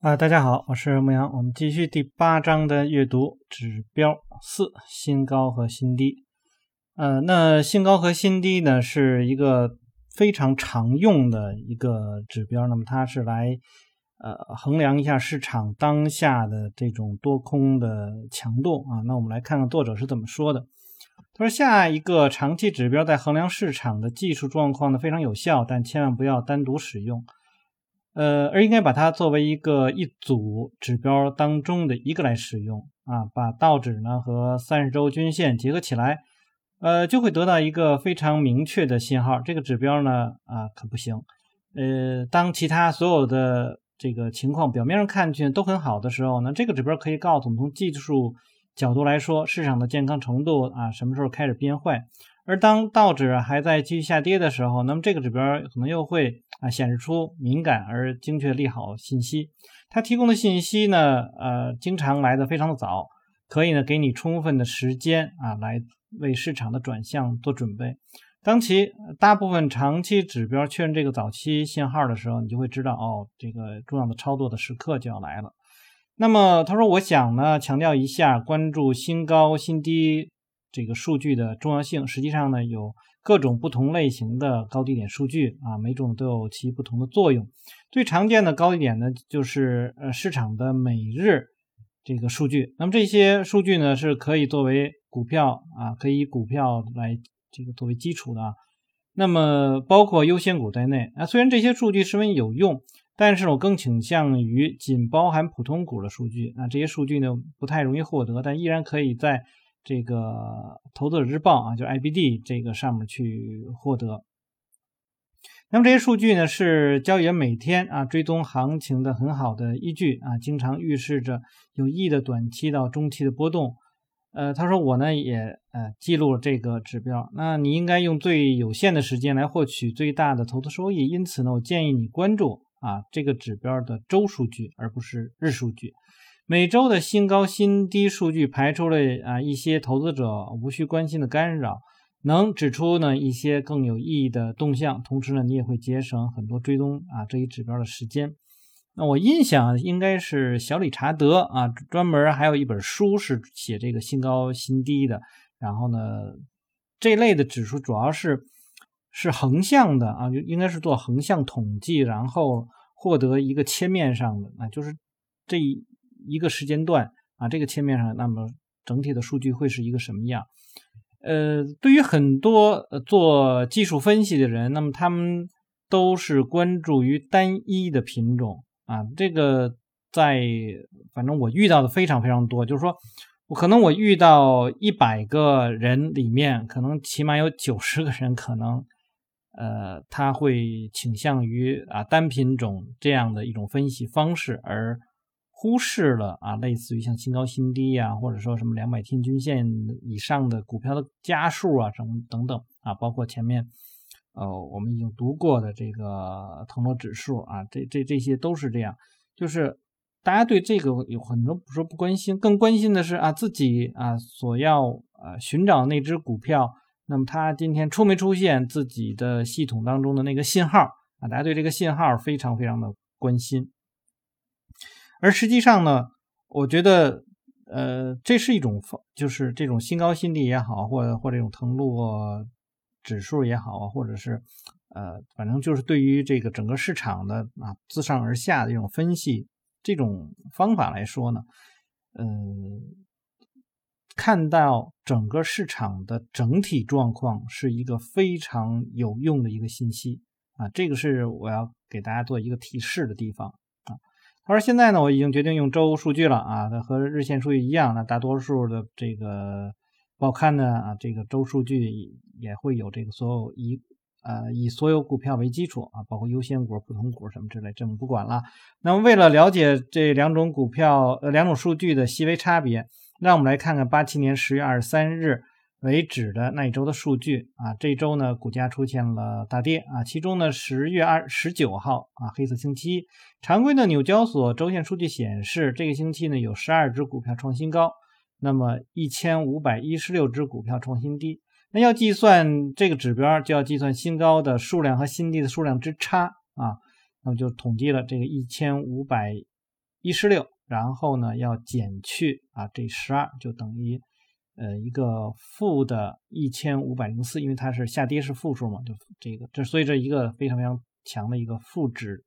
啊，大家好，我是牧羊，我们继续第八章的阅读指标四：新高和新低。呃，那新高和新低呢，是一个非常常用的一个指标。那么它是来呃衡量一下市场当下的这种多空的强度啊。那我们来看看作者是怎么说的。他说，下一个长期指标在衡量市场的技术状况呢非常有效，但千万不要单独使用。呃，而应该把它作为一个一组指标当中的一个来使用啊，把道指呢和三十周均线结合起来，呃，就会得到一个非常明确的信号。这个指标呢啊可不行，呃，当其他所有的这个情况表面上看去都很好的时候，那这个指标可以告诉我们，从技术角度来说，市场的健康程度啊什么时候开始变坏。而当道指还在继续下跌的时候，那么这个指标可能又会啊显示出敏感而精确利好信息。它提供的信息呢，呃，经常来的非常的早，可以呢给你充分的时间啊来为市场的转向做准备。当其大部分长期指标确认这个早期信号的时候，你就会知道哦，这个重要的操作的时刻就要来了。那么他说，我想呢强调一下，关注新高新低。这个数据的重要性，实际上呢有各种不同类型的高低点数据啊，每种都有其不同的作用。最常见的高低点呢，就是呃市场的每日这个数据。那么这些数据呢是可以作为股票啊，可以以股票来这个作为基础的。那么包括优先股在内啊，虽然这些数据十分有用，但是我更倾向于仅包含普通股的数据。那这些数据呢不太容易获得，但依然可以在。这个投资者日报啊，就 IBD 这个上面去获得。那么这些数据呢，是交易员每天啊追踪行情的很好的依据啊，经常预示着有益的短期到中期的波动。呃，他说我呢也呃记录了这个指标。那你应该用最有限的时间来获取最大的投资收益，因此呢，我建议你关注啊这个指标的周数据，而不是日数据。每周的新高新低数据排除了啊一些投资者无需关心的干扰，能指出呢一些更有意义的动向，同时呢你也会节省很多追踪啊这一指标的时间。那我印象应该是小理查德啊专门还有一本书是写这个新高新低的，然后呢这类的指数主要是是横向的啊，就应该是做横向统计，然后获得一个切面上的啊就是这一一。个时间段啊，这个切面上，那么整体的数据会是一个什么样？呃，对于很多做技术分析的人，那么他们都是关注于单一的品种啊。这个在反正我遇到的非常非常多，就是说我可能我遇到一百个人里面，可能起码有九十个人可能呃他会倾向于啊单品种这样的一种分析方式而。忽视了啊，类似于像新高新低呀，或者说什么两百天均线以上的股票的家数啊，什么等等啊，包括前面呃我们已经读过的这个腾挪指数啊，这这这些都是这样，就是大家对这个有很多不说不关心，更关心的是啊自己啊所要呃寻找那只股票，那么它今天出没出现自己的系统当中的那个信号啊，大家对这个信号非常非常的关心。而实际上呢，我觉得，呃，这是一种就是这种新高新低也好，或者或这种腾落指数也好，或者是，呃，反正就是对于这个整个市场的啊自上而下的这种分析这种方法来说呢，呃，看到整个市场的整体状况是一个非常有用的一个信息啊，这个是我要给大家做一个提示的地方。而现在呢，我已经决定用周数据了啊，它和日线数据一样，那大多数的这个报刊呢啊，这个周数据也会有这个所有以呃以所有股票为基础啊，包括优先股、普通股什么之类，这么不管了。那么为了了解这两种股票呃两种数据的细微差别，让我们来看看八七年十月二十三日。为止的那一周的数据啊，这周呢股价出现了大跌啊，其中呢十月二十九号啊黑色星期一，常规的纽交所周线数据显示，这个星期呢有十二只股票创新高，那么一千五百一十六只股票创新低。那要计算这个指标，就要计算新高的数量和新低的数量之差啊，那么就统计了这个一千五百一十六，然后呢要减去啊这十二，就等于呃一个负的一千五百零四，因为它是下跌是负数嘛，就这个这所以这一个非常非常强的一个负值。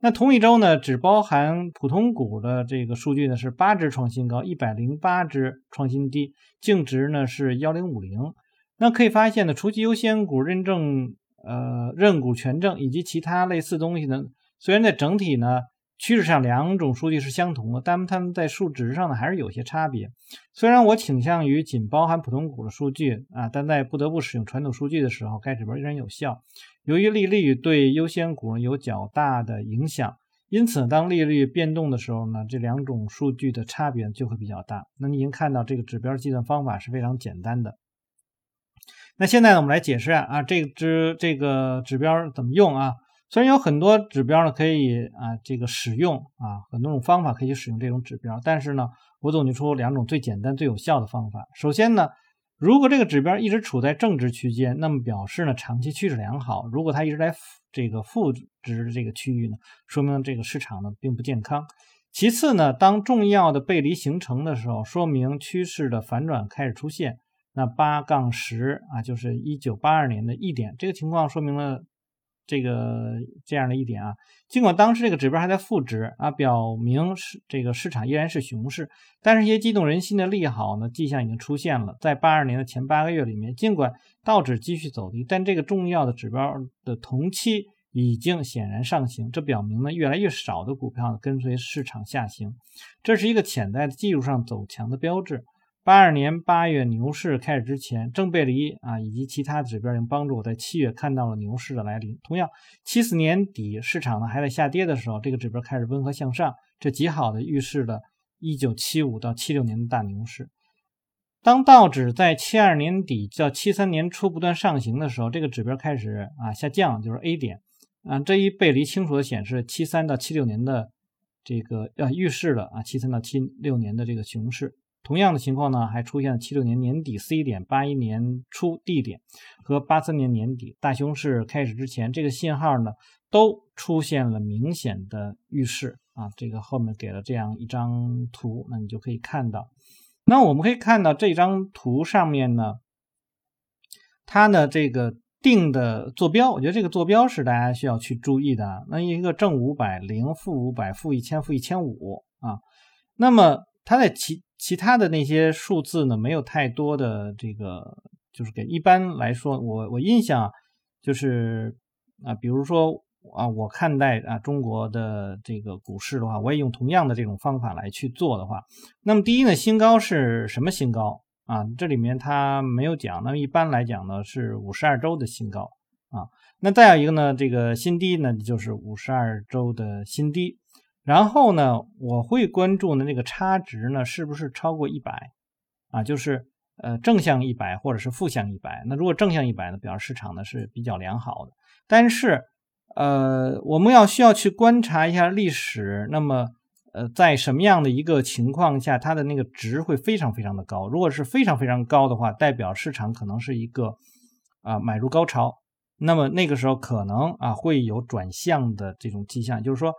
那同一周呢，只包含普通股的这个数据呢是八只创新高，一百零八只创新低，净值呢是幺零五零。那可以发现呢，除其优先股认证。呃，认股权证以及其他类似东西呢，虽然在整体呢趋势上两种数据是相同的，但它们在数值上呢还是有些差别。虽然我倾向于仅包含普通股的数据啊，但在不得不使用传统数据的时候，该指标依然有效。由于利率对优先股有较大的影响，因此当利率变动的时候呢，这两种数据的差别就会比较大。那你已经看到这个指标计算方法是非常简单的。那现在呢，我们来解释啊，这支这个指标怎么用啊？虽然有很多指标呢可以啊这个使用啊，很多种方法可以使用这种指标，但是呢，我总结出两种最简单、最有效的方法。首先呢，如果这个指标一直处在正值区间，那么表示呢长期趋势良好；如果它一直在这个负值这个区域呢，说明这个市场呢并不健康。其次呢，当重要的背离形成的时候，说明趋势的反转开始出现。那八杠十啊，就是一九八二年的一点，这个情况说明了这个这样的一点啊。尽管当时这个指标还在负值啊，表明是这个市场依然是熊市，但是一些激动人心的利好呢迹象已经出现了。在八二年的前八个月里面，尽管道指继续走低，但这个重要的指标的同期已经显然上行，这表明呢越来越少的股票跟随市场下行，这是一个潜在的技术上走强的标志。八二年八月牛市开始之前，正背离啊以及其他指标，已经帮助我在七月看到了牛市的来临。同样，七四年底市场呢还在下跌的时候，这个指标开始温和向上，这极好的预示了一九七五到七六年的大牛市。当道指在七二年底到七三年初不断上行的时候，这个指标开始啊下降，就是 A 点啊这一背离清楚的显示七三到七六年的这个啊预示了啊七三到七六年的这个熊市。同样的情况呢，还出现了七六年年底 C 点、八一年初 D 点和八三年年底大熊市开始之前，这个信号呢都出现了明显的预示啊。这个后面给了这样一张图，那你就可以看到。那我们可以看到这张图上面呢，它的这个定的坐标，我觉得这个坐标是大家需要去注意的。那一个正五百、零、负五百、负一千、负一千五啊，那么它在其其他的那些数字呢，没有太多的这个，就是给一般来说，我我印象就是啊，比如说啊，我看待啊中国的这个股市的话，我也用同样的这种方法来去做的话，那么第一呢，新高是什么新高啊？这里面它没有讲。那么一般来讲呢，是五十二周的新高啊。那再有一个呢，这个新低呢，就是五十二周的新低。然后呢，我会关注呢那个差值呢是不是超过一百啊？就是呃正向一百或者是负向一百。那如果正向一百呢，表示市场呢是比较良好的。但是呃我们要需要去观察一下历史，那么呃在什么样的一个情况下，它的那个值会非常非常的高？如果是非常非常高的话，代表市场可能是一个啊买入高潮。那么那个时候可能啊会有转向的这种迹象，就是说。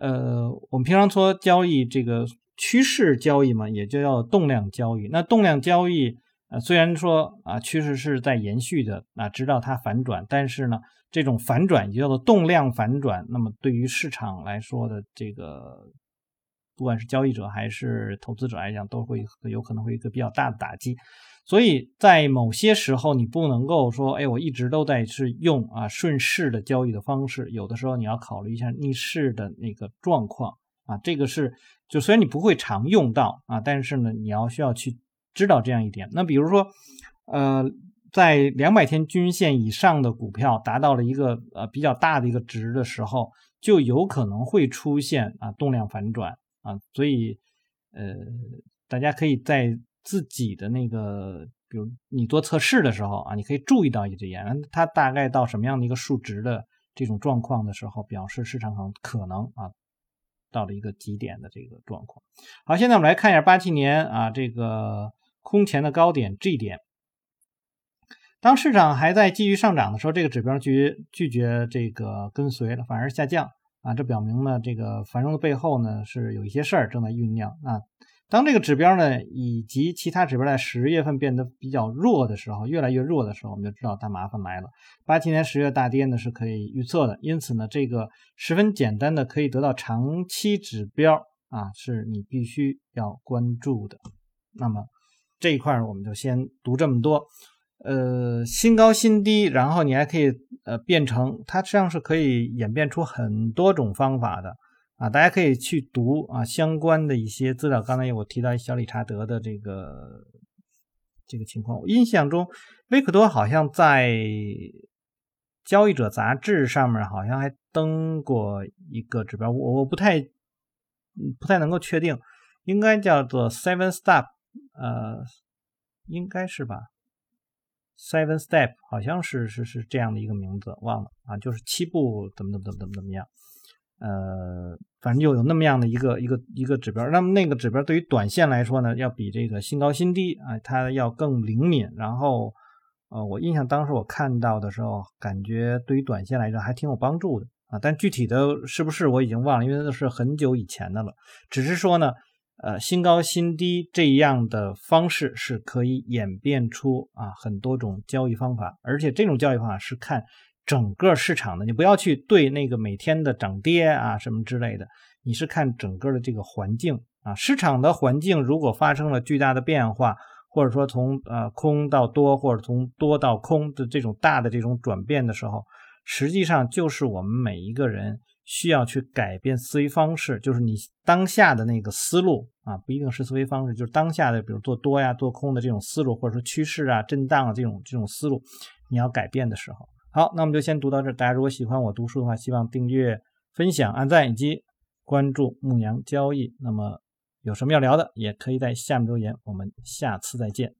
呃，我们平常说交易这个趋势交易嘛，也就叫动量交易。那动量交易，啊，虽然说啊趋势是在延续的啊，直到它反转，但是呢，这种反转也叫做动量反转。那么对于市场来说的这个，不管是交易者还是投资者来讲，都会有可能会一个比较大的打击。所以在某些时候，你不能够说，哎，我一直都在是用啊顺势的交易的方式。有的时候你要考虑一下逆势的那个状况啊，这个是就虽然你不会常用到啊，但是呢，你要需要去知道这样一点。那比如说，呃，在两百天均线以上的股票达到了一个呃比较大的一个值的时候，就有可能会出现啊动量反转啊，所以呃，大家可以在。自己的那个，比如你做测试的时候啊，你可以注意到一点，它大概到什么样的一个数值的这种状况的时候，表示市场上可能啊到了一个极点的这个状况。好，现在我们来看一下八七年啊这个空前的高点 G 点，当市场还在继续上涨的时候，这个指标拒拒绝这个跟随了，反而下降啊，这表明呢，这个繁荣的背后呢是有一些事儿正在酝酿啊。当这个指标呢以及其他指标在十月份变得比较弱的时候，越来越弱的时候，我们就知道大麻烦来了。八七年十月大跌呢是可以预测的，因此呢，这个十分简单的可以得到长期指标啊，是你必须要关注的。那么这一块我们就先读这么多。呃，新高新低，然后你还可以呃变成，它实际上是可以演变出很多种方法的啊，大家可以去读啊相关的一些资料。刚才我提到小理查德的这个这个情况，我印象中维克多好像在交易者杂志上面好像还登过一个指标，我我不太不太能够确定，应该叫做 Seven Step，呃，应该是吧。Seven Step 好像是是是这样的一个名字，忘了啊，就是七步怎么怎么怎么怎么怎么样，呃，反正就有那么样的一个一个一个指标。那么那个指标对于短线来说呢，要比这个新高新低啊，它要更灵敏。然后，呃，我印象当时我看到的时候，感觉对于短线来说还挺有帮助的啊。但具体的是不是我已经忘了，因为那是很久以前的了。只是说呢。呃，新高新低这样的方式是可以演变出啊很多种交易方法，而且这种交易方法是看整个市场的，你不要去对那个每天的涨跌啊什么之类的，你是看整个的这个环境啊，市场的环境如果发生了巨大的变化，或者说从呃空到多，或者从多到空的这种大的这种转变的时候，实际上就是我们每一个人。需要去改变思维方式，就是你当下的那个思路啊，不一定是思维方式，就是当下的，比如做多呀、做空的这种思路，或者说趋势啊、震荡啊这种这种思路，你要改变的时候。好，那我们就先读到这。大家如果喜欢我读书的话，希望订阅、分享、按赞以及关注牧羊交易。那么有什么要聊的，也可以在下面留言。我们下次再见。